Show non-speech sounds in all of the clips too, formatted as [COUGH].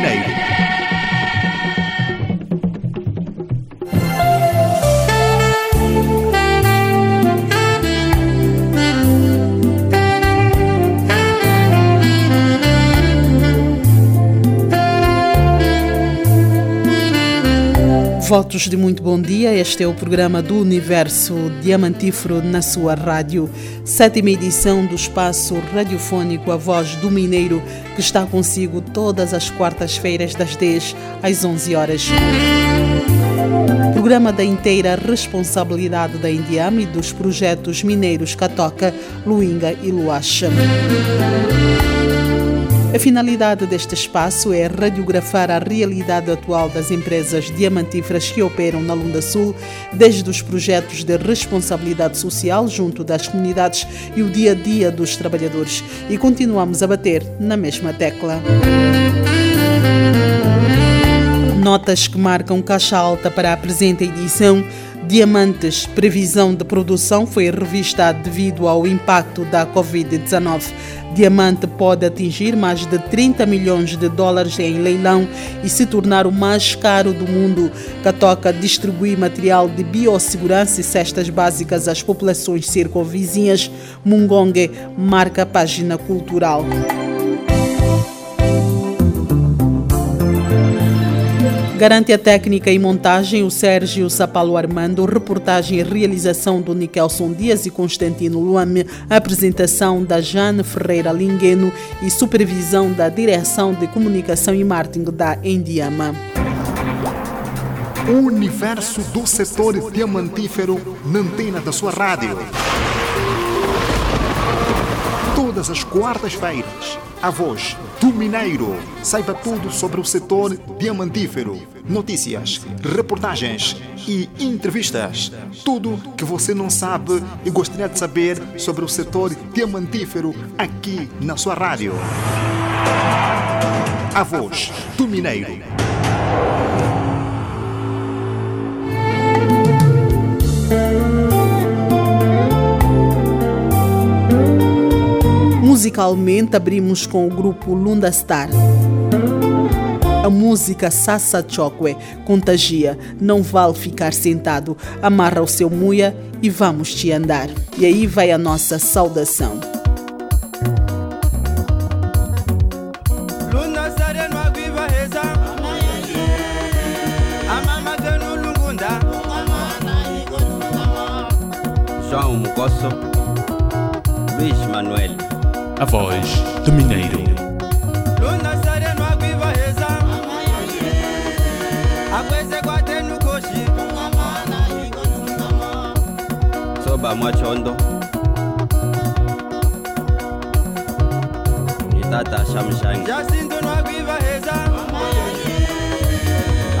do Votos de muito bom dia. Este é o programa do Universo Diamantífero na sua rádio. Sétima edição do espaço radiofônico A Voz do Mineiro, que está consigo todas as quartas-feiras, das 10 às 11 horas. Programa da inteira responsabilidade da Indiama e dos projetos mineiros Catoca, Luinga e Luacha. A finalidade deste espaço é radiografar a realidade atual das empresas diamantíferas que operam na Lunda Sul, desde os projetos de responsabilidade social junto das comunidades e o dia a dia dos trabalhadores. E continuamos a bater na mesma tecla. Notas que marcam caixa alta para a presente edição Diamantes, previsão de produção foi revista devido ao impacto da Covid-19. Diamante pode atingir mais de 30 milhões de dólares em leilão e se tornar o mais caro do mundo. Catoca distribui material de biossegurança e cestas básicas às populações circunvizinhas. Mungongue marca a página cultural. Garante a técnica e montagem o Sérgio Sapalo Armando, reportagem e realização do Nikelson Dias e Constantino Luame, apresentação da Jane Ferreira Lingueno e supervisão da Direção de Comunicação e Marketing da Endiama. O universo do setor diamantífero na antena da sua rádio. Todas as quartas-feiras, a voz do Mineiro. Saiba tudo sobre o setor diamantífero. Notícias, reportagens e entrevistas. Tudo que você não sabe e gostaria de saber sobre o setor diamantífero aqui na sua rádio. A voz do Mineiro. Musicalmente abrimos com o grupo Lunda Star. A música Sassa Chokwe contagia, não vale ficar sentado. Amarra o seu muia e vamos te andar. E aí vai a nossa saudação. João Mucosso, Luiz Manuel. A voz do Mineiro. Soba Mwachondo. Nitata Shamshangi. Jacinto Nwagiva Heza.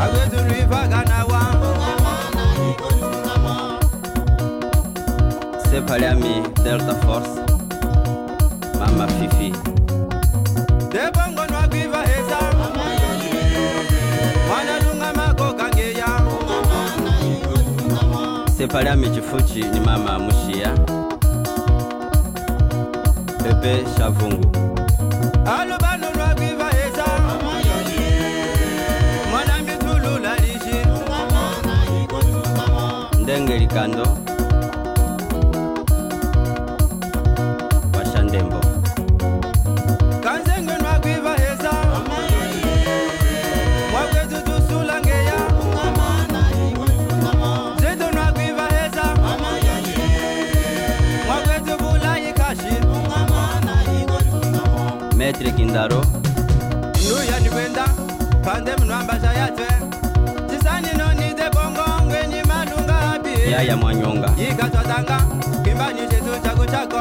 Agwetu Riva Ganawa. Sepaliami Delta Force. mafifi debongonwa kwiva eza. Mwanalunga makokangeya sepalami chifuchi ni mama mushiya pepe shavungu. Alubanunwa kwiva eza. Mwanambitulula lishi ndenge likando. etirekindaro nuyo nikwenda pande munhwambasha yatwe tisaninonize bongo ngwenyi madunga abi. Yaya mwanyonga. Yikatswatanga kimbanyishetu chako chako.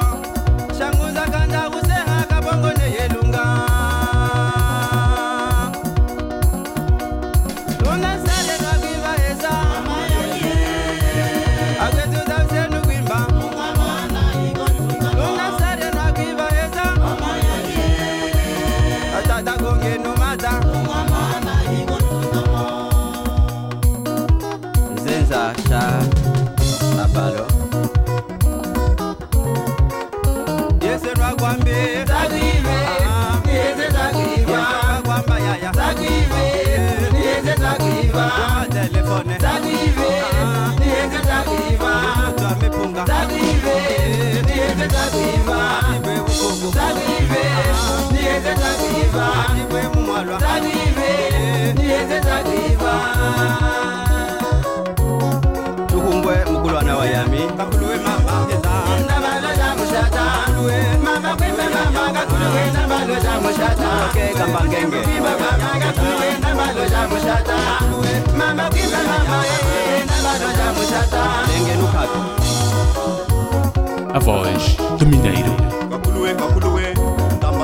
a voz do Mineiro.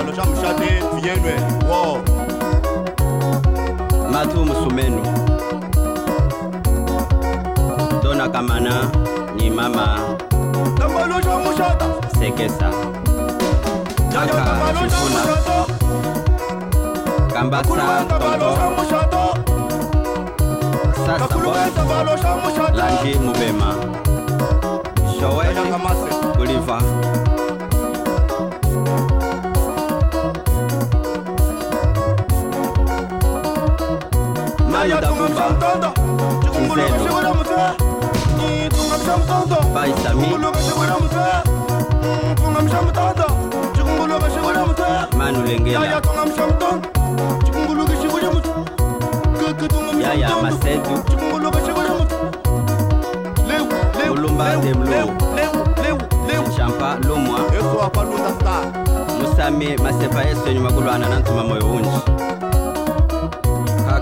kalo chamushane tuyenwe wo matu musumenu tona kamana ni mama. Nakalo chamushata sekesa. Kaka sifuna kambasa tonto sasa bo mubema. Showele kuliva champa star musami masepa yesu enyu makulwana na ntuma moyo unji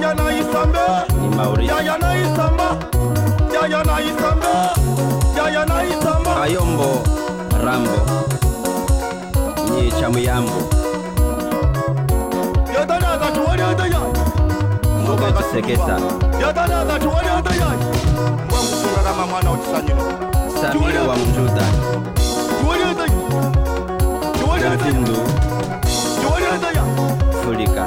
Yaya na isambe. Yaya na isamba Yaya na isambe. Yaya na isamba Ayombo Rambo. Nye chamuyambo Yadana za tuwali adaya Mboga kuseketa Yadana za tuwali adaya Mwangu sungarama mwana utisanyino Samiri wa mjuda. Tuwali adaya Tuwali adaya Tuwali adaya Fulika.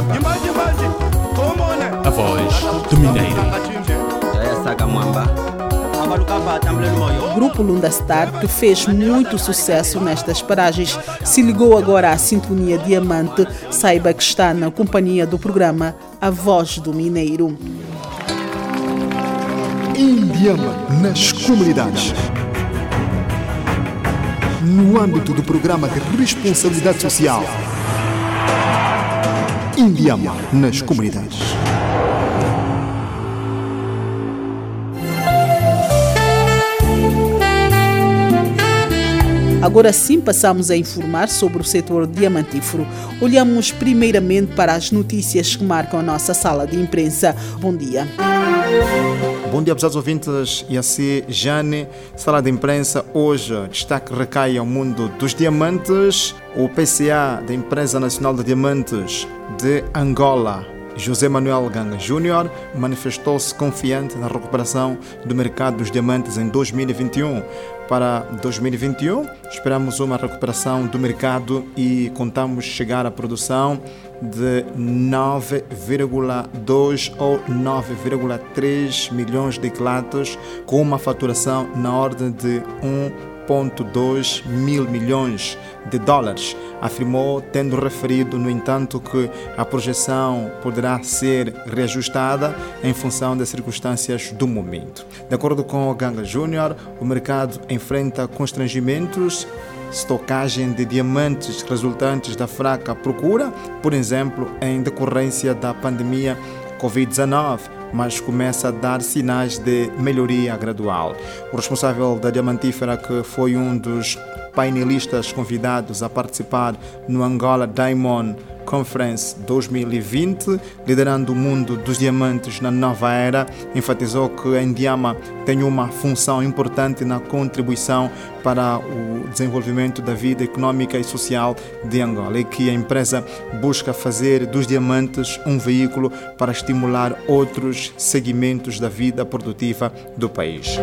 A voz do Mineiro. atambuleni moyo Grupo Lunda Star, que fez muito sucesso nestas paragens, se ligou agora à Sintonia Diamante. Saiba que está na companhia do programa A Voz do Mineiro. Indiama nas comunidades. No âmbito do programa de responsabilidade social. Indiama nas comunidades. Agora sim passamos a informar sobre o setor diamantífero. Olhamos primeiramente para as notícias que marcam a nossa sala de imprensa. Bom dia. Bom dia, pesados ouvintes. E assim, Jane, sala de imprensa. Hoje, destaque recai ao mundo dos diamantes. O PCA, da Empresa Nacional de Diamantes de Angola, José Manuel Ganga Júnior manifestou-se confiante na recuperação do mercado dos diamantes em 2021. Para 2021, esperamos uma recuperação do mercado e contamos chegar à produção de 9,2 ou 9,3 milhões de quilates, com uma faturação na ordem de 1,2 mil milhões de dólares, afirmou, tendo referido, no entanto, que a projeção poderá ser reajustada em função das circunstâncias do momento. De acordo com o Ganga Júnior, o mercado enfrenta constrangimentos estocagem de diamantes resultantes da fraca procura, por exemplo, em decorrência da pandemia Covid-19, mas começa a dar sinais de melhoria gradual. O responsável da diamantífera, que foi um dos painelistas convidados a participar no Angola Diamond Conference 2020, liderando o mundo dos diamantes na nova era, enfatizou que a Indiama tem uma função importante na contribuição para o desenvolvimento da vida econômica e social de Angola e que a empresa busca fazer dos diamantes um veículo para estimular outros segmentos da vida produtiva do país.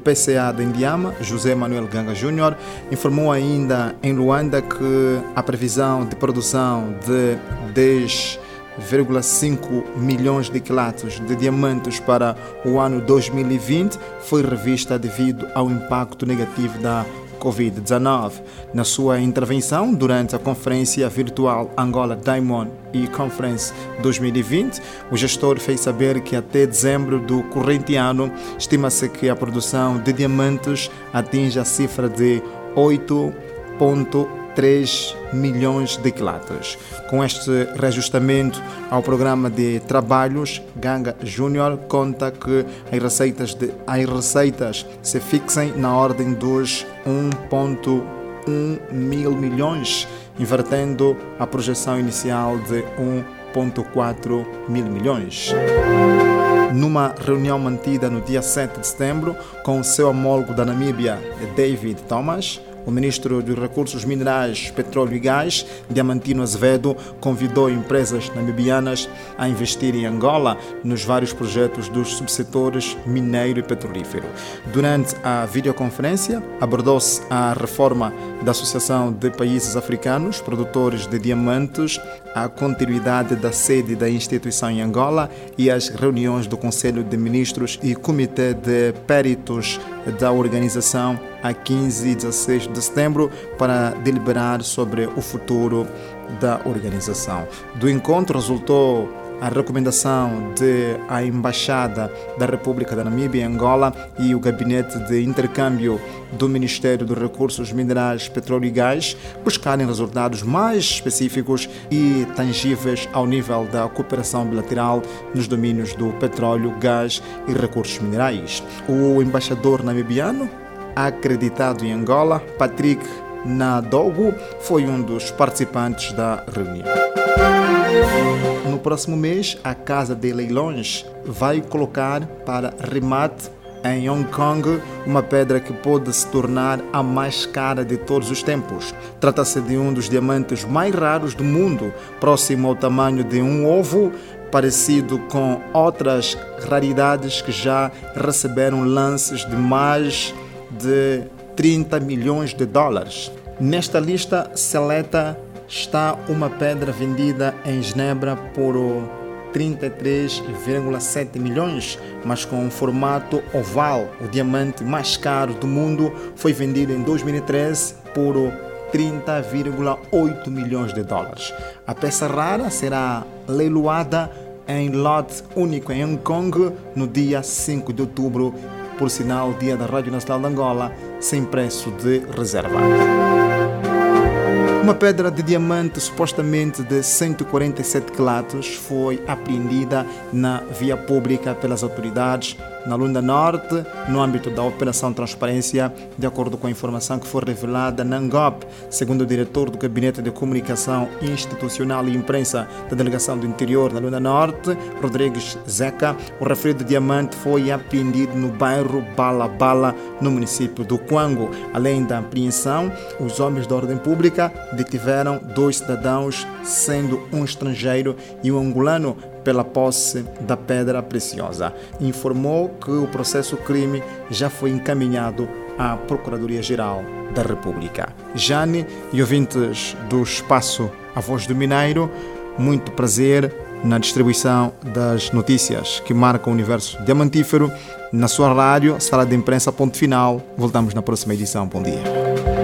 PCA de Indiama, José Manuel Ganga Júnior, informou ainda em Luanda que a previsão de produção de 10,5 milhões de quilates de diamantes para o ano 2020 foi revista devido ao impacto negativo da Covid-19. Na sua intervenção durante a conferência virtual Angola Diamond e Conference 2020, o gestor fez saber que até dezembro do corrente ano estima-se que a produção de diamantes atinge a cifra de 8,3 3 milhões de quilates. Com este reajustamento ao programa de trabalhos, Ganga Júnior conta que as receitas, de, as receitas se fixem na ordem dos 1,1 mil milhões, invertendo a projeção inicial de 1,4 mil milhões numa reunião mantida no dia 7 de setembro com o seu homólogo da Namíbia, David Thomas, o ministro dos Recursos Minerais, Petróleo e Gás, Diamantino Azevedo, convidou empresas namibianas a investir em Angola nos vários projetos dos subsetores mineiro e petrolífero. Durante a videoconferência, abordou-se a reforma da Associação de Países Africanos Produtores de Diamantes, a continuidade da sede da instituição em Angola e as reuniões do Conselho de Ministros e Comitê de Peritos da organização a 15 e 16 de setembro para deliberar sobre o futuro da organização. Do encontro resultou a recomendação de a Embaixada da República da Namíbia em Angola e o Gabinete de Intercâmbio do Ministério dos Recursos Minerais, Petróleo e Gás buscarem resultados mais específicos e tangíveis ao nível da cooperação bilateral nos domínios do petróleo, gás e recursos minerais. O embaixador namibiano, acreditado em Angola, Patrick Nadogo, foi um dos participantes da reunião. No próximo mês, a Casa de Leilões vai colocar para remate em Hong Kong uma pedra que pode se tornar a mais cara de todos os tempos. Trata-se de um dos diamantes mais raros do mundo, próximo ao tamanho de um ovo, parecido com outras raridades que já receberam lances de mais de 30 milhões de dólares. Nesta lista seleta está uma pedra vendida em Genebra por 33,7 milhões, mas com um formato oval. O diamante mais caro do mundo foi vendido em 2013 por 30,8 milhões de dólares. A peça rara será leiloada em lote único em Hong Kong no dia 5 de outubro, por sinal dia da Rádio Nacional de Angola, sem preço de reserva. Uma pedra de diamante supostamente de 147 quilates foi apreendida na via pública pelas autoridades na Lunda Norte, no âmbito da Operação Transparência, de acordo com a informação que foi revelada na ANGOP, segundo o diretor do Gabinete de Comunicação Institucional e Imprensa da Delegação do Interior na Lunda Norte, Rodrigues Zeca, o referido diamante foi apreendido no bairro Bala Bala, no município do Quango. Além da apreensão, os homens da ordem pública detiveram dois cidadãos, sendo um estrangeiro e um angolano, pela posse da pedra preciosa. Informou que o processo crime já foi encaminhado à Procuradoria-Geral da República. Jane e ouvintes do espaço A Voz do Mineiro, muito prazer na distribuição das notícias que marcam o universo diamantífero na sua rádio, sala de imprensa, ponto final. Voltamos na próxima edição. Bom dia.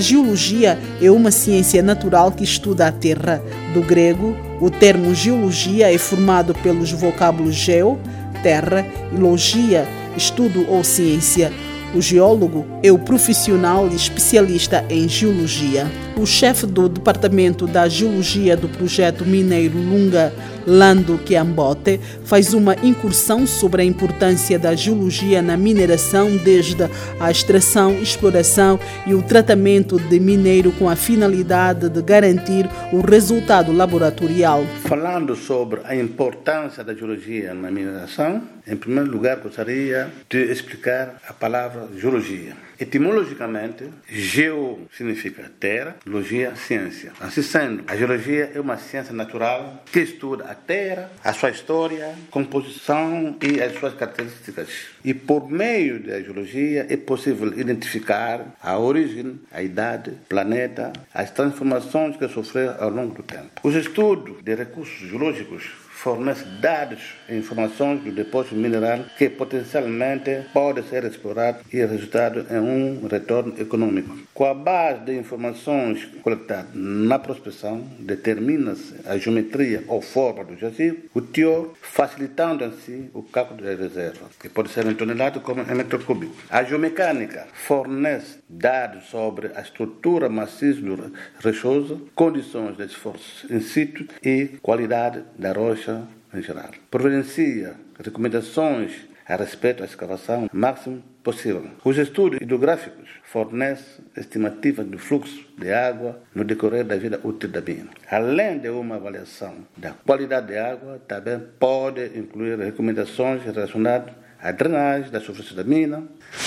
A geologia é uma ciência natural que estuda a Terra. Do grego, o termo geologia é formado pelos vocábulos geo, terra, e logia, estudo ou ciência. O geólogo é o profissional especialista em geologia. O chefe do Departamento da Geologia do projeto mineiro Lunga, Lando Kiambote, faz uma incursão sobre a importância da geologia na mineração, desde a extração, exploração e o tratamento de mineiro com a finalidade de garantir o resultado laboratorial. Falando sobre a importância da geologia na mineração, em primeiro lugar gostaria de explicar a palavra geologia. Etimologicamente, geo significa terra, logia, ciência. Assim sendo, a geologia é uma ciência natural que estuda a terra, a sua história, composição e as suas características. E por meio da geologia é possível identificar a origem, a idade, planeta, as transformações que sofreu ao longo do tempo. Os estudos de recursos geológicos fornece dados e informações do depósito mineral que potencialmente pode ser explorado e resultado em um retorno econômico. Com a base de informações coletadas na prospecção, determina-se a geometria ou forma do jazigo, o teor, facilitando assim o cálculo da reserva, que pode ser em tonelada como em metro cúbico. A geomecânica fornece dados sobre a estrutura maciça do rochoso, condições de esforço in situ e qualidade da rocha em geral. Providencia recomendações a respeito da escavação máximo possível. Os estudos hidrográficos fornecem estimativas do fluxo de água no decorrer da vida útil da mina. Além de uma avaliação da qualidade da água, também pode incluir recomendações relacionadas à drenagem da superfície da mina,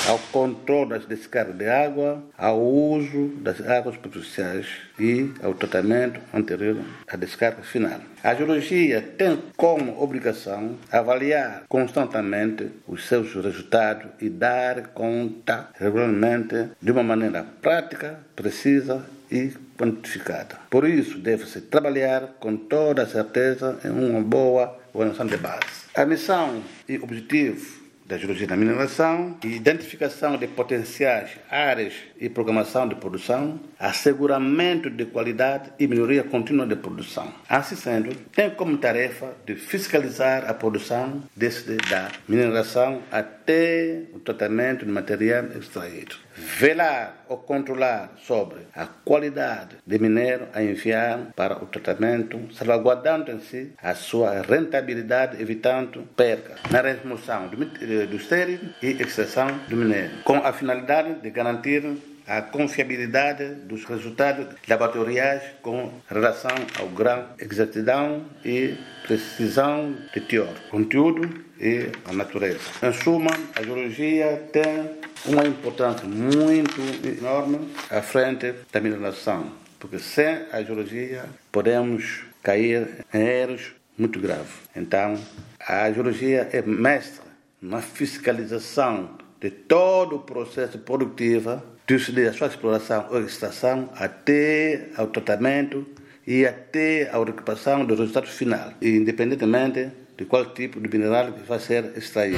ao controle das descargas de água, ao uso das águas superficiais e ao tratamento anterior à descarga final. A geologia tem como obrigação avaliar constantemente os seus resultados e dar conta regularmente de uma maneira prática, precisa e quantificada. Por isso, deve-se trabalhar com toda certeza em uma boa organização de base. A missão e objetivo da geologia da mineração, identificação de potenciais áreas e programação de produção, asseguramento de qualidade e melhoria contínua de produção. Assim sendo, tem como tarefa de fiscalizar a produção desde da mineração até o tratamento de material extraído. Velar ou controlar sobre a qualidade de minério a enviar para o tratamento, salvaguardando em si a sua rentabilidade, evitando perca na remoção do, do estéril e extração do minério, com a finalidade de garantir a confiabilidade dos resultados laboratoriais com relação ao grau, exatidão e precisão de teor, conteúdo e a natureza. Em suma, a geologia tem uma importância muito enorme à frente da mineração, porque sem a geologia podemos cair em erros muito graves. Então, a geologia é mestra na fiscalização de todo o processo produtivo desde a sua exploração ou extração até ao tratamento e até a recuperação do resultado final, independentemente de qual tipo de mineral que vai ser extraído.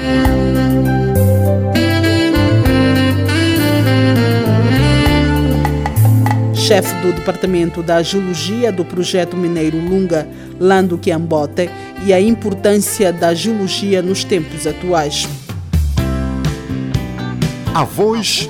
chefe do Departamento da Geologia do projeto mineiro Lunga, Lando Kiambote, e a importância da geologia nos tempos atuais. A voz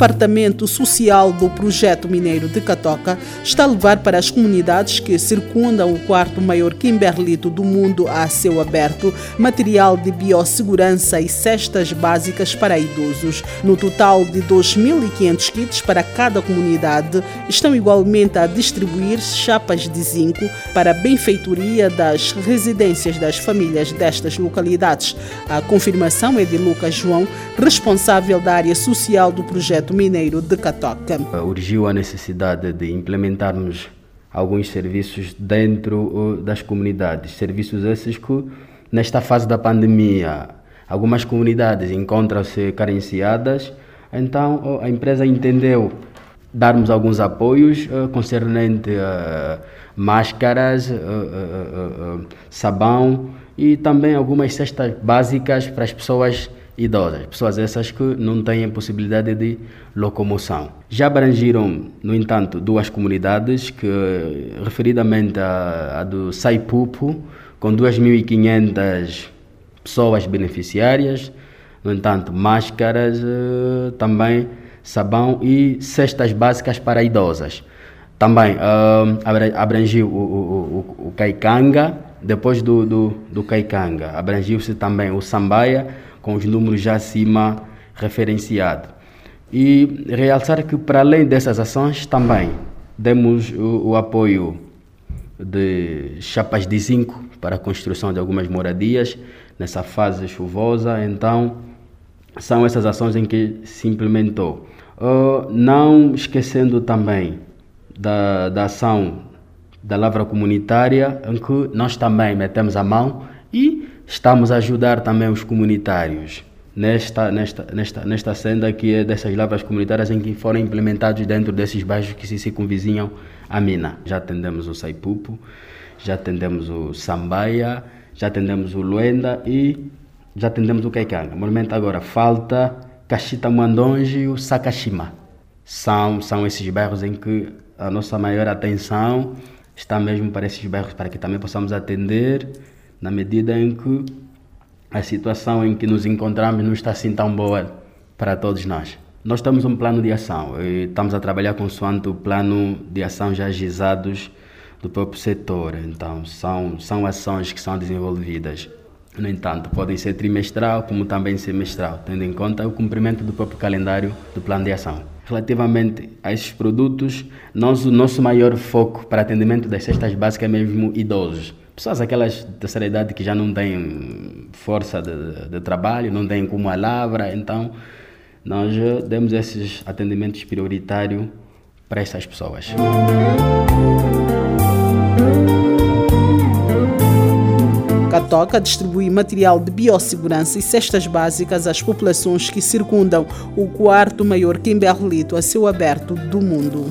Departamento Social do Projeto Mineiro de Catoca está a levar para as comunidades que circundam o quarto maior Kimberlito do mundo a céu aberto material de biossegurança e cestas básicas para idosos. No total de 2.500 kits para cada comunidade, estão igualmente a distribuir chapas de zinco para a benfeitoria das residências das famílias destas localidades. A confirmação é de Lucas João, responsável da área social do projeto Mineiro de Catoca. Urgiu a necessidade de implementarmos alguns serviços dentro uh, das comunidades, serviços esses que nesta fase da pandemia algumas comunidades encontram-se carenciadas, então uh, a empresa entendeu darmos alguns apoios uh, concernente a máscaras, sabão e também algumas cestas básicas para as pessoas idosas, pessoas essas que não têm possibilidade de locomoção. Já abrangiram, no entanto, duas comunidades, que referidamente a, do Saipupo, com 2.500 pessoas beneficiárias, no entanto, máscaras, eh, também sabão e cestas básicas para idosas. Também uh, abrangiu o, o, o, o Caicanga, depois do, do, do Caicanga, abrangiu-se também o Sambaia, com os números já acima referenciados. E realçar que, para além dessas ações, também demos o, o apoio de chapas de zinco para a construção de algumas moradias nessa fase chuvosa. Então, são essas ações em que se implementou. Uh, não esquecendo também da, da ação da lavra comunitária, em que nós também metemos a mão e Estamos a ajudar também os comunitários nesta, nesta, nesta, nesta senda que é dessas lavras comunitárias em que foram implementados dentro desses bairros que se circunvizinham a mina. Já atendemos o Saipupo, já atendemos o Sambaia, já atendemos o Luenda e já atendemos o Caicanga. No momento agora falta Caxita Mandonge e o Sakashima. São, são esses bairros em que a nossa maior atenção está mesmo para esses bairros, para que também possamos atender na medida em que a situação em que nos encontramos não está assim tão boa para todos nós. Nós temos um plano de ação e estamos a trabalhar consoante o plano de ação já agizados do próprio setor. Então, são, são ações que são desenvolvidas. No entanto, podem ser trimestral como também semestral, tendo em conta o cumprimento do próprio calendário do plano de ação. Relativamente a esses produtos, nós, o nosso maior foco para atendimento das cestas básicas é mesmo idosos pessoas aquelas terceira idade que já não têm força de, de trabalho, não têm como a lavra, então nós demos esses atendimentos prioritários para essas pessoas. Catoca distribui material de biossegurança e cestas básicas às populações que circundam o quarto maior Kimberlito a céu aberto do mundo.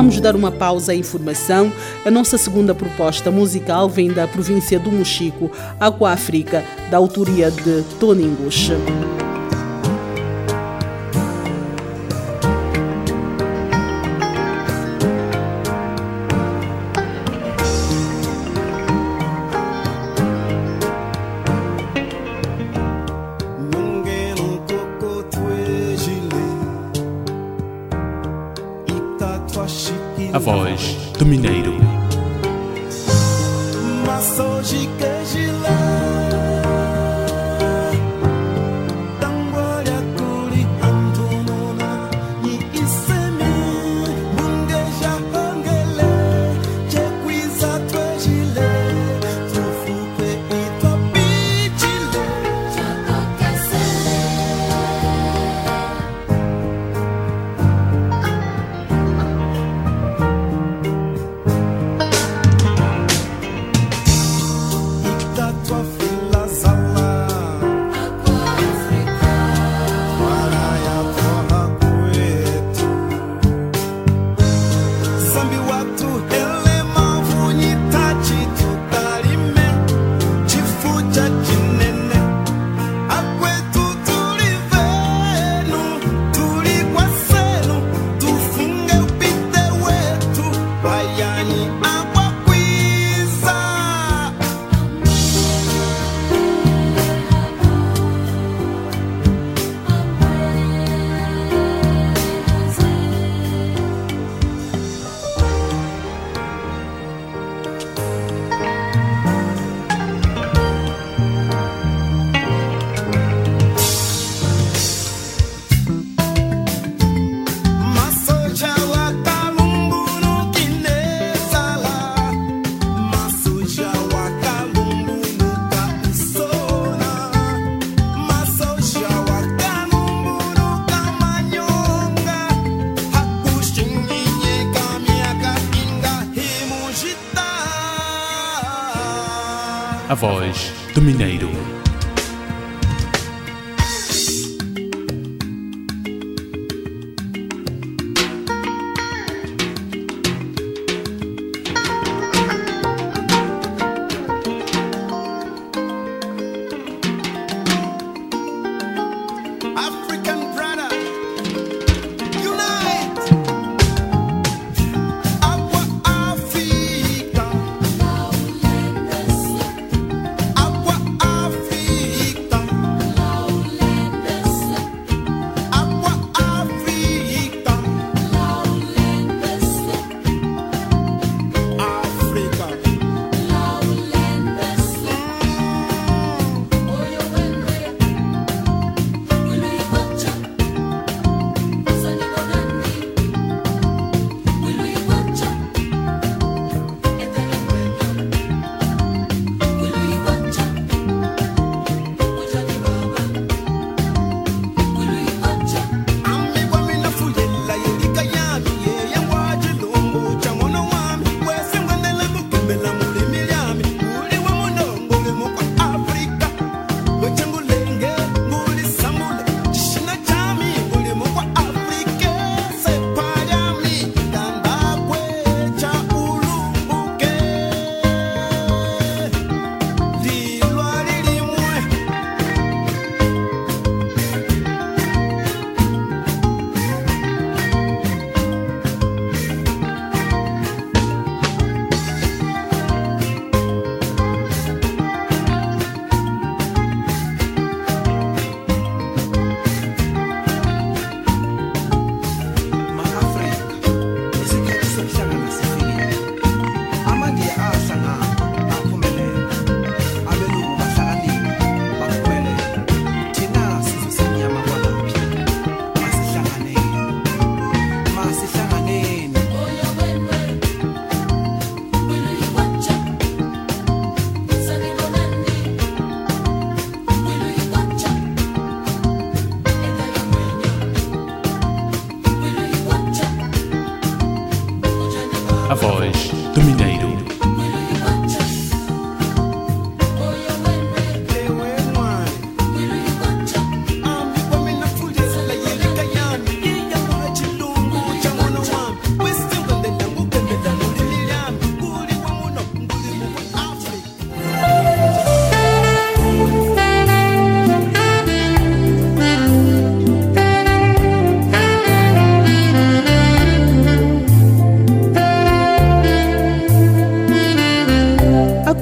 Vamos dar uma pausa à informação. A nossa segunda proposta musical vem da província do Mochico, África, da autoria de Toningus. Voz do Mineiro.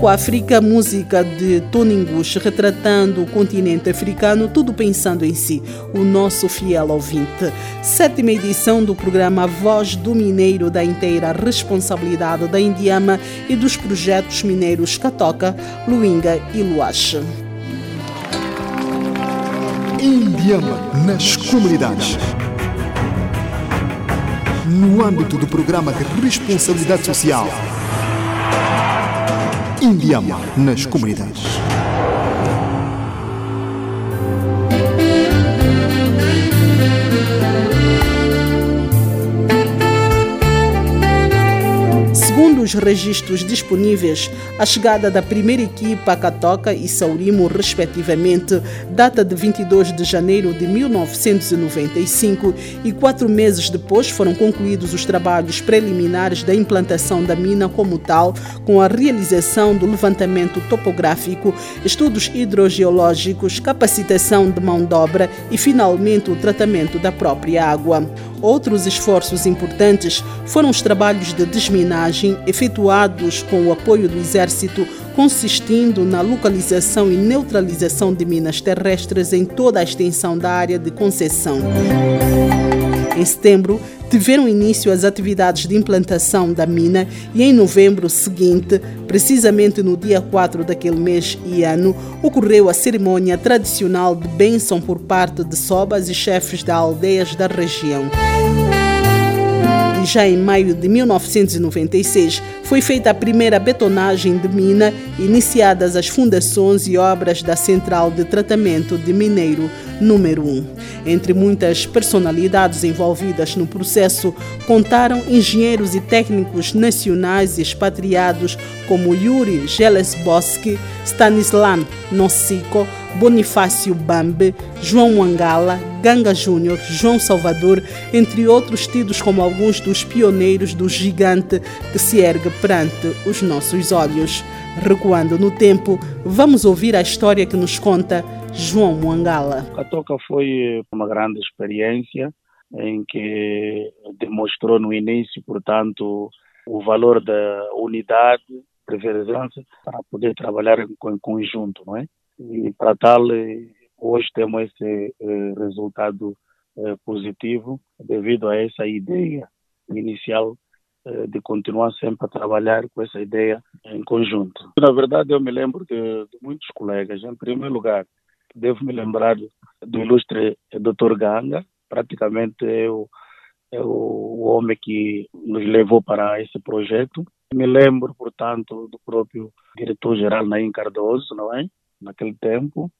África, música de Toningus, retratando o continente africano, tudo pensando em si, o nosso fiel ouvinte. Sétima edição do programa Voz do Mineiro, da inteira responsabilidade da Indiama e dos projetos mineiros Catoca, Luinga e Luache. Indiama nas comunidades. No âmbito do programa de responsabilidade social. Indiama nas comunidades. Segundo os registros disponíveis, a chegada da primeira equipa a Catoca e Saurimo, respectivamente, data de 22 de janeiro de 1995 e quatro meses depois foram concluídos os trabalhos preliminares da implantação da mina como tal, com a realização do levantamento topográfico, estudos hidrogeológicos, capacitação de mão de obra e, finalmente, o tratamento da própria água. Outros esforços importantes foram os trabalhos de desminagem efetuados com o apoio do Exército, consistindo na localização e neutralização de minas terrestres em toda a extensão da área de concessão. Em setembro, tiveram início as atividades de implantação da mina e em novembro seguinte, precisamente no dia 4 daquele mês e ano, ocorreu a cerimônia tradicional de bênção por parte de sobas e chefes de aldeias da região. Já em maio de 1996 foi feita a primeira betonagem de mina, iniciadas as fundações e obras da Central de Tratamento de Mineiro número 1. Entre muitas personalidades envolvidas no processo, contaram engenheiros e técnicos nacionais e expatriados como Yuri Gelesboski, Stanislan Nocico, Bonifácio Bambe, João Angala, Ganga Júnior, João Salvador, entre outros tidos como alguns dos pioneiros do gigante que se ergue perante os nossos olhos. Recuando no tempo, vamos ouvir a história que nos conta João Mwangala. A Toca foi uma grande experiência em que demonstrou no início, portanto, o valor da unidade, presença para poder trabalhar em conjunto, não é? E para tal, hoje temos esse eh, resultado eh, positivo devido a essa ideia inicial eh, de continuar sempre a trabalhar com essa ideia em conjunto. Na verdade, eu me lembro de, de muitos colegas. Em primeiro lugar, devo me lembrar do ilustre Dr. Ganga, praticamente é o, é o homem que nos levou para esse projeto. Me lembro, portanto, do próprio diretor-geral Naim Cardoso, não é? Naquele tempo.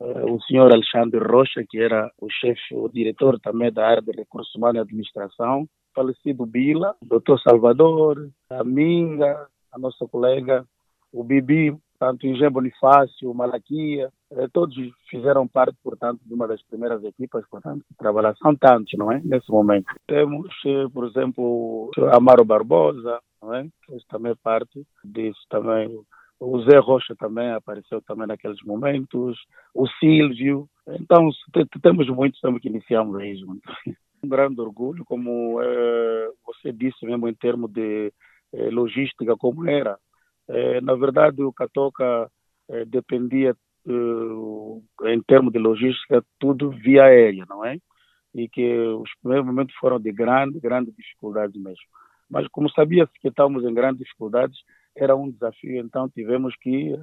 Uh, o senhor Alexandre Rocha, que era o chefe, o diretor também da área de recursos humanos e administração. Falecido Bila, doutor Salvador, a Minga, a nossa colega, o Bibi, tanto Ingê Bonifácio, Malaquia, eh, todos fizeram parte, portanto, de uma das primeiras equipas, portanto, que trabalharam. São tantos, não é? Nesse momento. Temos, eh, por exemplo, Amaro Barbosa, não é? Fez também parte disso também. O Zé Rocha também apareceu também naqueles momentos. O Silvio. Então, temos muitos também que iniciamos [LAUGHS] juntos. Um grande orgulho, como eh, você disse mesmo em termos de logística, como era. Eh, na verdade, o Catoca eh, dependia, eh, em termos de logística, tudo via aérea, não é? E que os primeiros momentos foram de grande, grande dificuldade mesmo. Mas como sabia-se que estávamos em grandes dificuldades, era um desafio, então tivemos que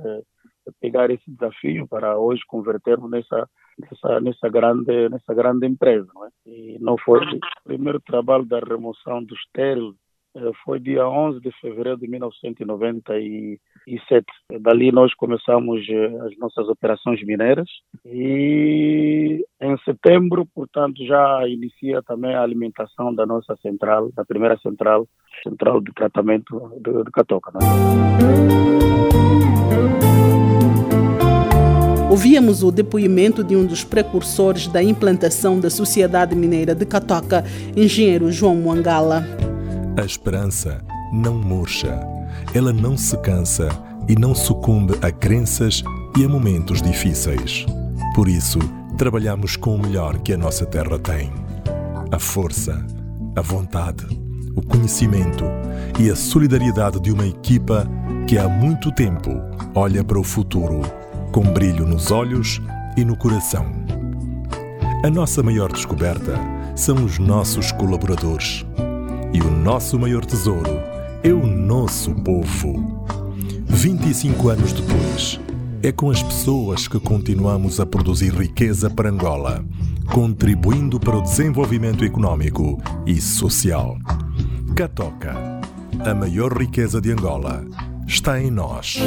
pegar esse desafio para hoje convertermos nessa nessa nessa grande nessa grande empresa, não é? E não foi o primeiro trabalho da remoção do estéril foi dia 11 de fevereiro de 1997. Dali nós começamos as nossas operações mineiras e em setembro, portanto, já inicia também a alimentação da nossa central, da primeira central, central de tratamento de, de Catoca. Né? Ouvíamos o depoimento de um dos precursores da implantação da Sociedade Mineira de Catoca, engenheiro João Mwangala. A esperança não murcha, ela não se cansa e não sucumbe a crenças e a momentos difíceis. Por isso, trabalhamos com o melhor que a nossa terra tem: a força, a vontade, o conhecimento e a solidariedade de uma equipa que há muito tempo olha para o futuro com brilho nos olhos e no coração. A nossa maior descoberta são os nossos colaboradores. E o nosso maior tesouro é o nosso povo. 25 anos depois, é com as pessoas que continuamos a produzir riqueza para Angola, contribuindo para o desenvolvimento econômico e social. Catoca, a maior riqueza de Angola, está em nós.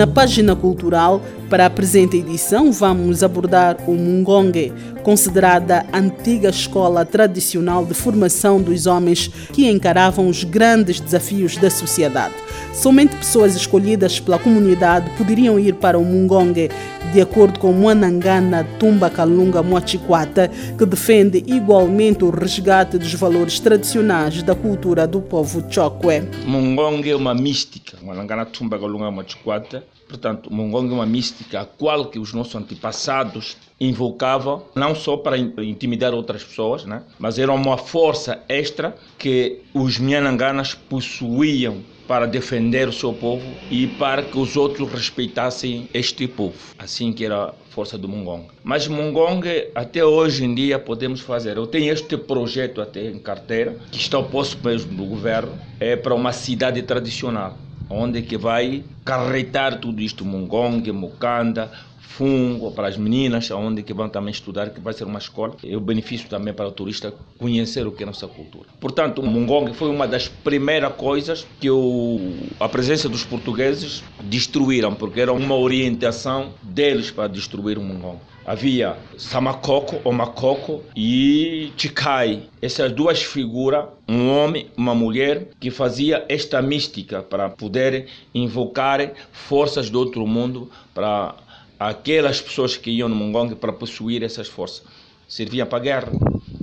Na página cultural, para a presente edição, vamos abordar o Mungongue, considerada a antiga escola tradicional de formação dos homens que encaravam os grandes desafios da sociedade. Somente pessoas escolhidas pela comunidade poderiam ir para o Mungongue, de acordo com Muanangana Tumba Kalunga Moachikwata, que defende igualmente o resgate dos valores tradicionais da cultura do povo Chokwe. Mungongue é uma mística, Muanangana Tumba Kalunga Moachikwata, portanto, Mungongue é uma mística a qual que os nossos antepassados invocavam, não só para intimidar outras pessoas, né? mas era uma força extra que os Miananganas possuíam para defender o seu povo e para que os outros respeitassem este povo. Assim que era a força do Mungong. Mas Mungong, até hoje em dia, podemos fazer. Eu tenho este projeto até em carteira, que está ao posto mesmo do governo, é para uma cidade tradicional, onde que vai carretar tudo isto, Mungong, Mukanda, fungo para as meninas, onde que vão também estudar, que vai ser uma escola. É o benefício também para o turista conhecer o que é a nossa cultura. Portanto, o Mungong foi uma das primeiras coisas que o, a presença dos portugueses destruíram, porque era uma orientação deles para destruir o Mungong. Havia Samakoko, Omakoko e Chikai. Essas duas figuras, um homem, uma mulher, que fazia esta mística para poder invocar forças do outro mundo para aquelas pessoas que iam no Mongong para possuir essas forças. Servia para a guerra,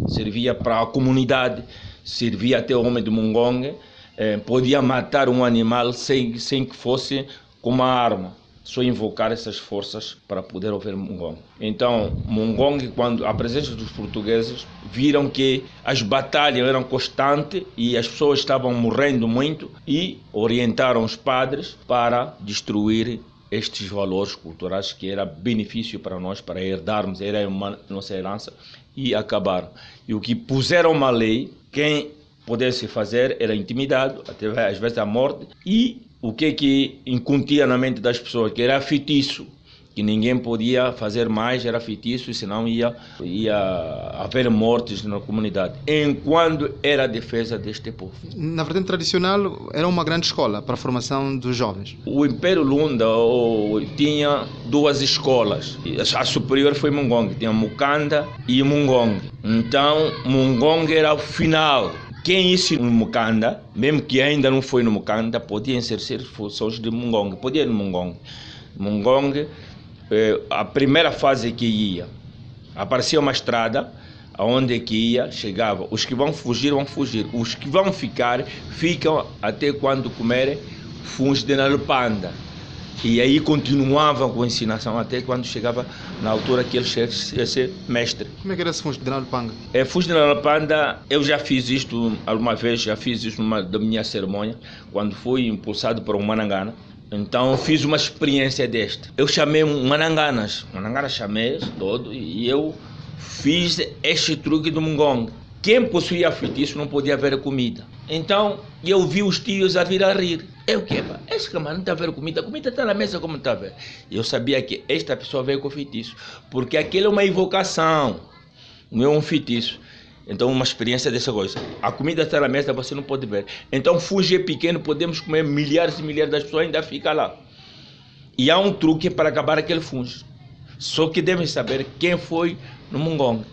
servia para a comunidade, servia até o homem do Mongong, eh, podia matar um animal sem, sem que fosse com uma arma. Só invocar essas forças para poder ouvir Mongong. Então, Mongong, quando a presença dos portugueses, viram que as batalhas eram constantes e as pessoas estavam morrendo muito e orientaram os padres para destruir estes valores culturais que era benefício para nós, para herdarmos, era uma nossa herança, e acabaram. E o que puseram uma lei, quem pudesse fazer era intimidado, até às vezes a morte, e o que que incutia na mente das pessoas, que era feitiço, que ninguém podia fazer mais, era feitiço, senão ia, ia haver mortes na comunidade. Enquanto era a defesa deste povo. Na vertente tradicional, era uma grande escola para a formação dos jovens. O Império Lunda oh, tinha duas escolas. A superior foi Mungong, tinha Mukanda e Mungong. Então, Mungong era o final quem isso no Mukanda, mesmo que ainda não foi no Mukanda, podia exercer funções de Mungong, podia ir no Mungong. Mungong eh, a primeira fase que ia, aparecia uma estrada, aonde que ia, chegava. Os que vão fugir, vão fugir. Os que vão ficar, ficam até quando comerem funge de nalpanda. E aí continuavam com a ensinação até quando chegava na altura que ele ia ser mestre. Como é que era esse funge de nalpanda? É, funge de nalpanda, eu já fiz isto alguma vez, já fiz isso numa da minha cerimônia, quando fui impulsado por um manangana então fiz uma experiência desta. Eu chamei Mananganas, Mananganas chamei todo e eu fiz este truque do Mungong. Quem possuía feitiço não podia ver comida. Então eu vi os tios a vir a rir. Eu que esse camarada não está a ver comida, a comida está na mesa como está a ver. Eu sabia que esta pessoa veio com feitiço, porque aquilo é uma invocação, não é um feitiço. Então, uma experiência dessa coisa. A comida está na mesa, você não pode ver. Então, fuge é pequeno, podemos comer milhares e milhares das pessoas, ainda fica lá. E há um truque para acabar aquele fungo. Só que devem saber quem foi no Mungong.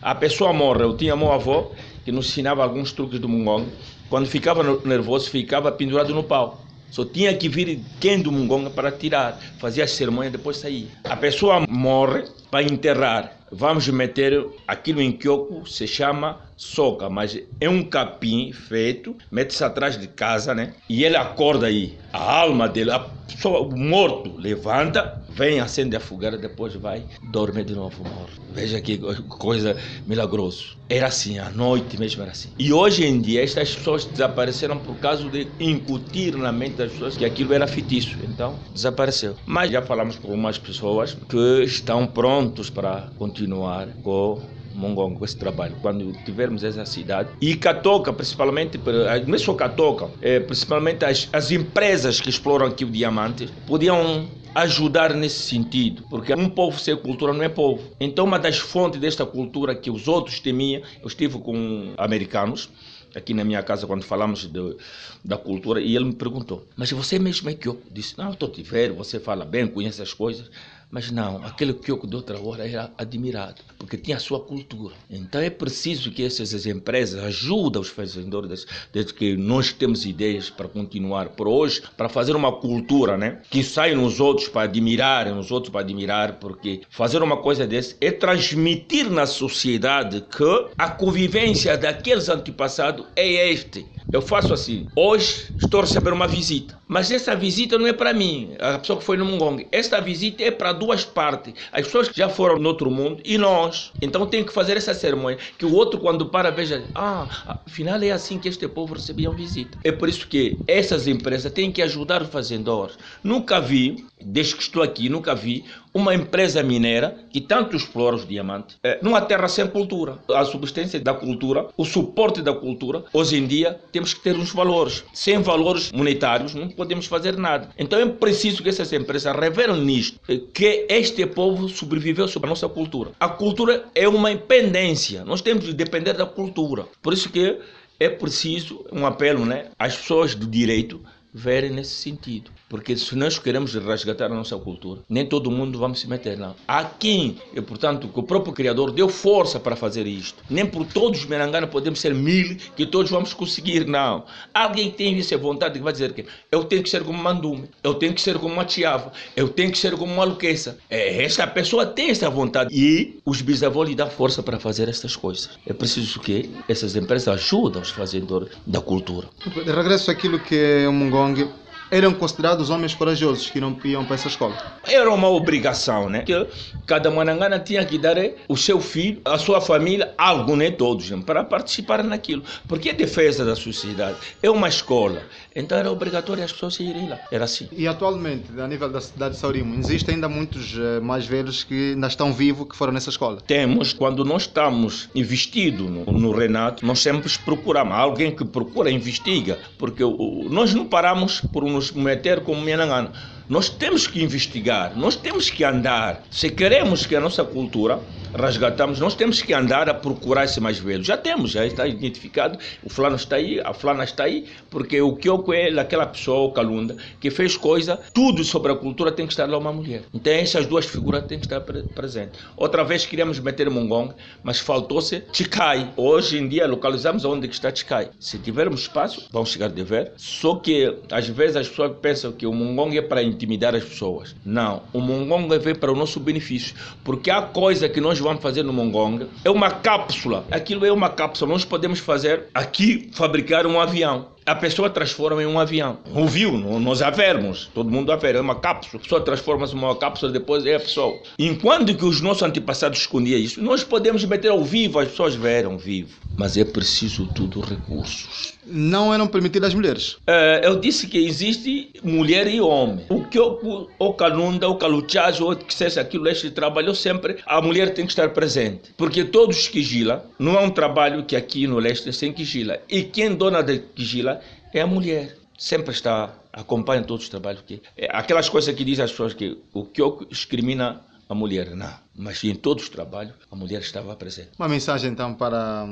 A pessoa morre. Eu tinha meu avô que nos ensinava alguns truques do Mungong. Quando ficava nervoso, ficava pendurado no pau. Só tinha que vir quem do Mungong para tirar. Fazia a cerimônia depois saía. A pessoa morre para enterrar vamos meter aquilo em Kyoko, se chama soca, mas é um capim feito, mete-se atrás de casa, né? E ele acorda aí. A alma dele, a pessoa, o morto, levanta, vem, acende a fogueira, depois vai, dorme de novo morto. Veja que coisa milagrosa. Era assim, à noite mesmo era assim. E hoje em dia, estas pessoas desapareceram por causa de incutir na mente das pessoas que aquilo era fictício. Então, desapareceu. Mas já falamos com umas pessoas que estão prontos para continuar com Mongongo com esse trabalho, quando tivermos essa cidade. E Catoca, principalmente, não é só Catoca, é, principalmente as, as empresas que exploram aqui o diamante, podiam ajudar nesse sentido, porque um povo sem cultura não é povo. Então, uma das fontes desta cultura que os outros temiam, eu estive com americanos aqui na minha casa quando falamos de, da cultura e ele me perguntou: Mas você mesmo é que eu disse: Não, estou te vendo, você fala bem, conhece as coisas. Mas não, aquele Kyoko de outra hora era admirado, porque tinha a sua cultura. Então é preciso que essas empresas ajudem os fazendores, desde que nós temos ideias para continuar por hoje, para fazer uma cultura, né? Que sai nos outros para admirar, nos outros para admirar, porque fazer uma coisa dessa é transmitir na sociedade que a convivência daqueles antepassados é este. Eu faço assim. Hoje estou a receber uma visita. Mas essa visita não é para mim, a pessoa que foi no Mungong. Esta visita é para duas partes. As pessoas que já foram no outro mundo e nós. Então tem que fazer essa cerimônia. Que o outro, quando para, veja: ah, afinal é assim que este povo recebia uma visita. É por isso que essas empresas têm que ajudar os fazendores. Nunca vi, desde que estou aqui, nunca vi uma empresa mineira que tanto explora os diamantes é, numa terra sem cultura. A subsistência da cultura, o suporte da cultura, hoje em dia temos que ter uns valores. Sem valores monetários não podemos fazer nada. Então é preciso que essas empresas revelam nisto, que este povo sobreviveu sobre a nossa cultura. A cultura é uma pendência, nós temos de depender da cultura. Por isso que é preciso um apelo né, às pessoas do direito verem nesse sentido. Porque se nós queremos resgatar a nossa cultura, nem todo mundo vamos se meter lá. Há quem, e portanto, que o próprio Criador deu força para fazer isto. Nem por todos os Merangana podemos ser mil que todos vamos conseguir, não. Alguém tem essa vontade que vai dizer que eu tenho que ser como Mandume, eu tenho que ser como uma Tiava, eu tenho que ser como uma Luqueça. É, esta pessoa tem essa vontade e os bisavós lhe dão força para fazer estas coisas. É preciso que essas empresas ajudem os fazedores da cultura. De regresso àquilo que é o Mungong, eram considerados homens corajosos que não iam para essa escola. Era uma obrigação, né? Que cada manangana tinha que dar o seu filho, a sua família, algo, nem todos, né? para participar naquilo. Porque é defesa da sociedade. É uma escola. Então era obrigatório as pessoas irem lá. Era assim. E atualmente, a nível da cidade de Saurimo, existem ainda muitos uh, mais velhos que ainda estão vivos que foram nessa escola? Temos. Quando nós estamos investidos no, no, Renato, nós sempre procuramos. Alguém que procura, investiga. Porque o, nós não paramos por nos meter como Mianangana. Nós temos que investigar, nós temos que andar. Se queremos que a nossa cultura resgatamos, nós temos que andar a procurar esse mais velho. Já temos, já está identificado. O fulano está aí, a fulana está aí, porque o Kyoko é aquela pessoa, o Kalunda, que fez coisa, tudo sobre a cultura tem que estar lá uma mulher. Então essas duas figuras têm que estar pre presentes. Outra vez queríamos meter Mongong, mas faltou-se Chikai. Hoje em dia localizamos onde está Chikai. Se tivermos espaço, vamos chegar de ver. Só que às vezes as pessoas pensam que o Mongong é para intimidar as pessoas. Não, o Mongong vem para o nosso benefício, porque há coisa que nós vamos fazer no Mongong é uma cápsula. Aquilo é uma cápsula. Nós podemos fazer aqui fabricar um avião a pessoa transforma em um avião. Ouviu? Nós já vermos. Todo mundo a ver. É uma cápsula. A pessoa transforma-se em uma cápsula, depois é a pessoa. Enquanto que os nossos antepassados escondiam isso, nós podemos meter ao vivo, as pessoas verem vivo. Mas é preciso tudo recursos. Não eram permitidas as mulheres? Uh, eu disse que existe mulher e homem. O que o, o calunda, o caluchage, ou que seja aquilo, este trabalho, sempre a mulher tem que estar presente. Porque todos que gila, não é um trabalho que aqui no leste sem que gila. E quem dona de que gila é a mulher. Sempre está, acompanha todos os trabalhos. Que, é aquelas coisas que dizem as pessoas que o que discrimina a mulher, não. Mas em todos os trabalhos, a mulher estava presente. Uma mensagem então para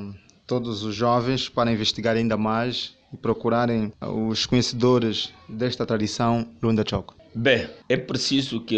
todos os jovens para investigar ainda mais e procurarem os conhecedores desta tradição Lunda Choco? Bem, é preciso que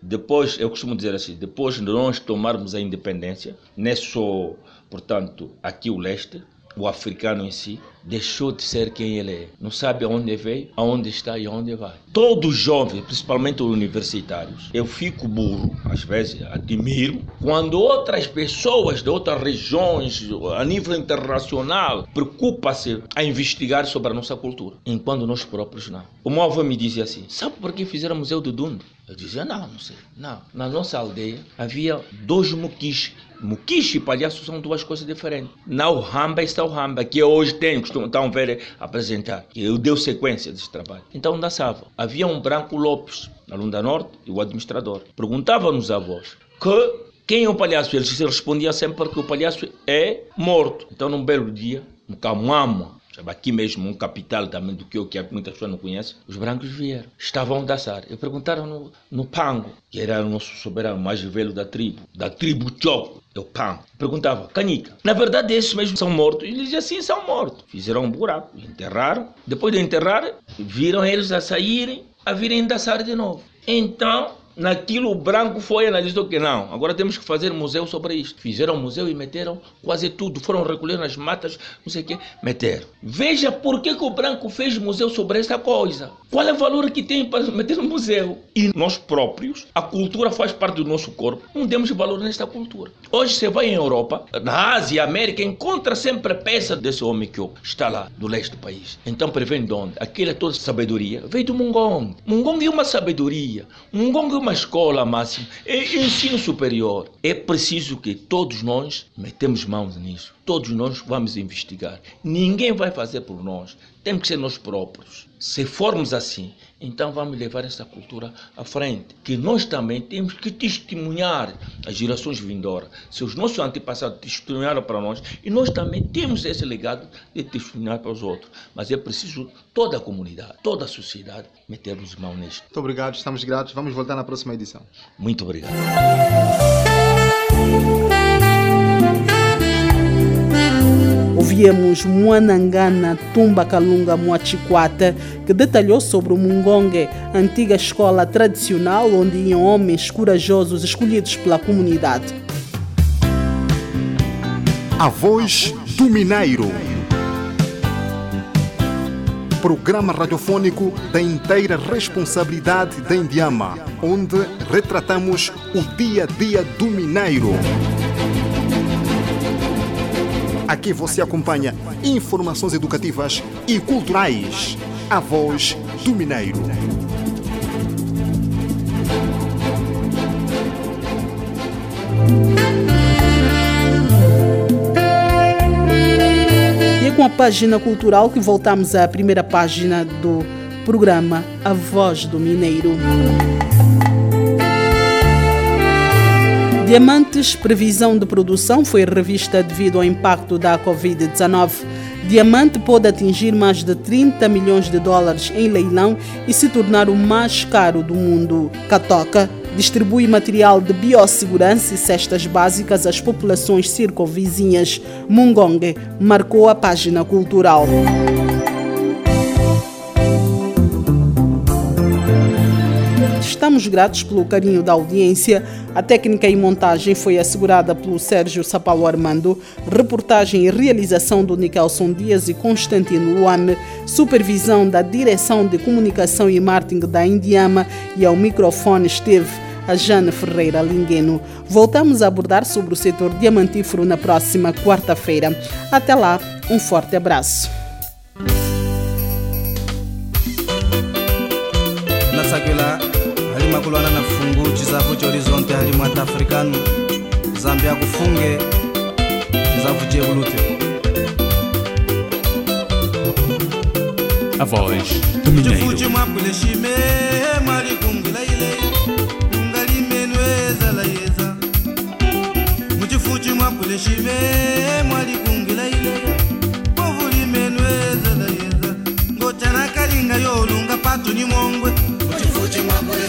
depois, eu costumo dizer assim, depois de nós tomarmos a independência, não é só, portanto, aqui o leste, o africano em si, deixou de ser quem ele é. Não sabe aonde veio, aonde está e aonde vai. Todos os jovens, principalmente os universitários, eu fico burro, às vezes admiro, quando outras pessoas de outras regiões, a nível internacional, preocupam-se a investigar sobre a nossa cultura, enquanto nós próprios não. O meu avô me dizia assim: sabe por que fizeram o Museu do Dundo? Eu dizia: não, não sei. Não. Na nossa aldeia havia dois muquiches Muquiche e palhaço são duas coisas diferentes. Na Uhamba está o Hamba, que hoje costumam estão ver apresentar. Eu deu sequência desse trabalho. Então dançava. Havia um Branco Lopes, na Lunda Norte, e o administrador. Perguntavam nos avós que quem é o palhaço? Eles respondiam sempre que o palhaço é morto. Então num belo dia, camamo, Sabe, aqui mesmo, um capital também do que eu, que muitas pessoas não conhecem, os brancos vieram, estavam a dançar. E perguntaram no, no Pango, que era o nosso soberano mais velho da tribo, da tribo Choco, é o Pango. Perguntava, Canica, na verdade esses mesmos são mortos? Eles diziam, sim, são mortos. Fizeram um buraco, enterraram. Depois de enterrar, viram eles a saírem, a virem dançar de novo. Então, naquilo o branco foi analisou que não, agora temos que fazer museu sobre isto. Fizeram museu e meteram quase tudo, foram recolher nas matas, não sei o que, meteram. Veja por que, que o branco fez museu sobre esta coisa. Qual é o valor que tem para meter no museu? E nós próprios, a cultura faz parte do nosso corpo, não demos valor nesta cultura. Hoje você vai em Europa, na Ásia, América, encontra sempre peça desse homem que está lá, do leste do país. Então prevém de onde? Aquilo é toda sabedoria. Veio do Mungong. Mungong é uma sabedoria. Mungong é uma escola máxima. É ensino superior. É preciso que todos nós metemos mãos nisso. Todos nós vamos investigar. Ninguém vai fazer por nós. Temos que ser nós próprios. Se formos assim, então vamos levar essa cultura à frente. Que nós também temos que testemunhar as gerações vindouras. Se os nossos antepassados testemunharam para nós, e nós também temos esse legado de testemunhar para os outros. Mas é preciso toda a comunidade, toda a sociedade metermos mão nisto. Muito obrigado, estamos gratos. Vamos voltar na próxima edição. Muito obrigado. Ouvíamos Muanangana Tumba Kalunga Moachikwata, que detalhou sobre o Mungongue, antiga escola tradicional onde iam homens corajosos escolhidos pela comunidade. A voz do Mineiro. Programa radiofônico da inteira responsabilidade da Indiama, onde retratamos o dia a dia do Mineiro. Aqui você acompanha informações educativas e culturais. A voz do Mineiro. E é com a página cultural que voltamos à primeira página do programa A Voz do Mineiro. Diamantes, previsão de produção foi revista devido ao impacto da Covid-19. Diamante pode atingir mais de 30 milhões de dólares em leilão e se tornar o mais caro do mundo. Catoca distribui material de biossegurança e cestas básicas às populações circunvizinhas. Mungongue marcou a página cultural. Estamos gratos pelo carinho da audiência. A técnica e montagem foi assegurada pelo Sérgio Sapalo Armando, reportagem e realização do Nikelson Dias e Constantino Luane, supervisão da Direção de Comunicação e Marketing da Indiama e ao microfone esteve a Jane Ferreira Lingueno. Voltamos a abordar sobre o setor diamantífero na próxima quarta-feira. Até lá, um forte abraço. Makulwana na fungu chizavu cha horizonte hali mwata africano zambia kufunge chizavu chebulute A voz do Mineiro. kalinga yolunga patu ni mongwe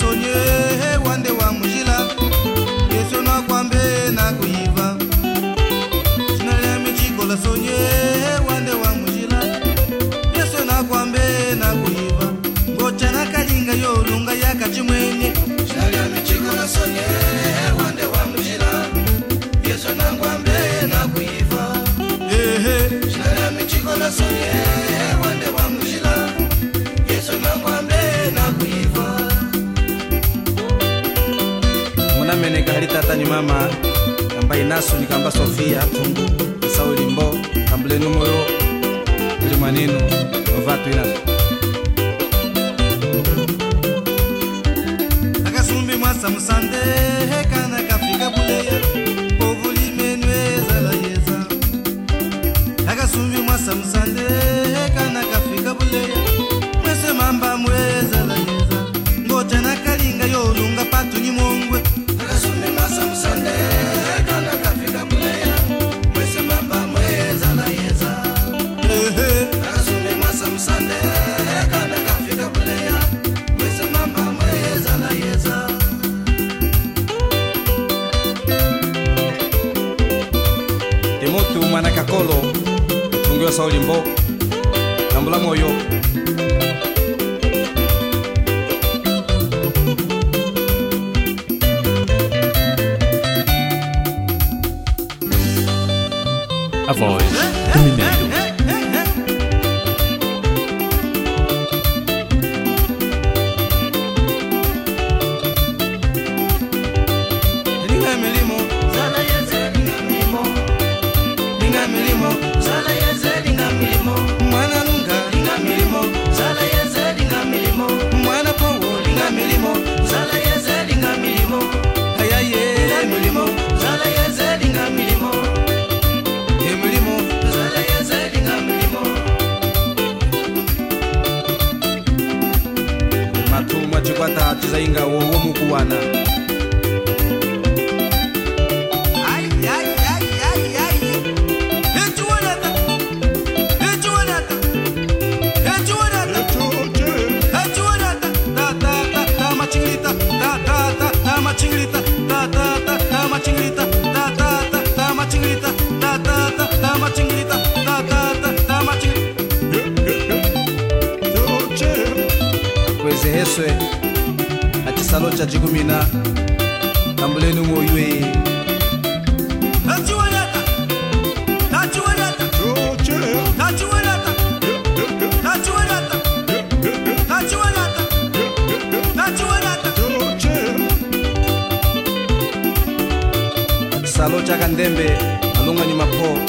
sonye wande wa muzhila yesonwa kwambe na kuyiva zina lya michikola sonye wande wa muzhila yesonwa kwambe na kuyiva ngochana kalinga yolunga yakachimwenye zina lya michikola sonye wande wa muzhila yesonwa kwambe na kuyiva ehe. Zina lya michikola sonye satani mama kamba inasu nikamba sofia tungu saulimbo kambuleni umoyo uli mwaninu ovatu inasu ulimbo na mbula moyo yeswe atisalo caci kumina tambuleni moyu e salo cakandembe alung'wani mapoo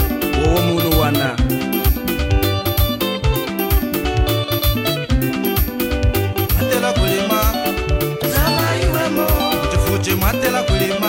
jumate la kulima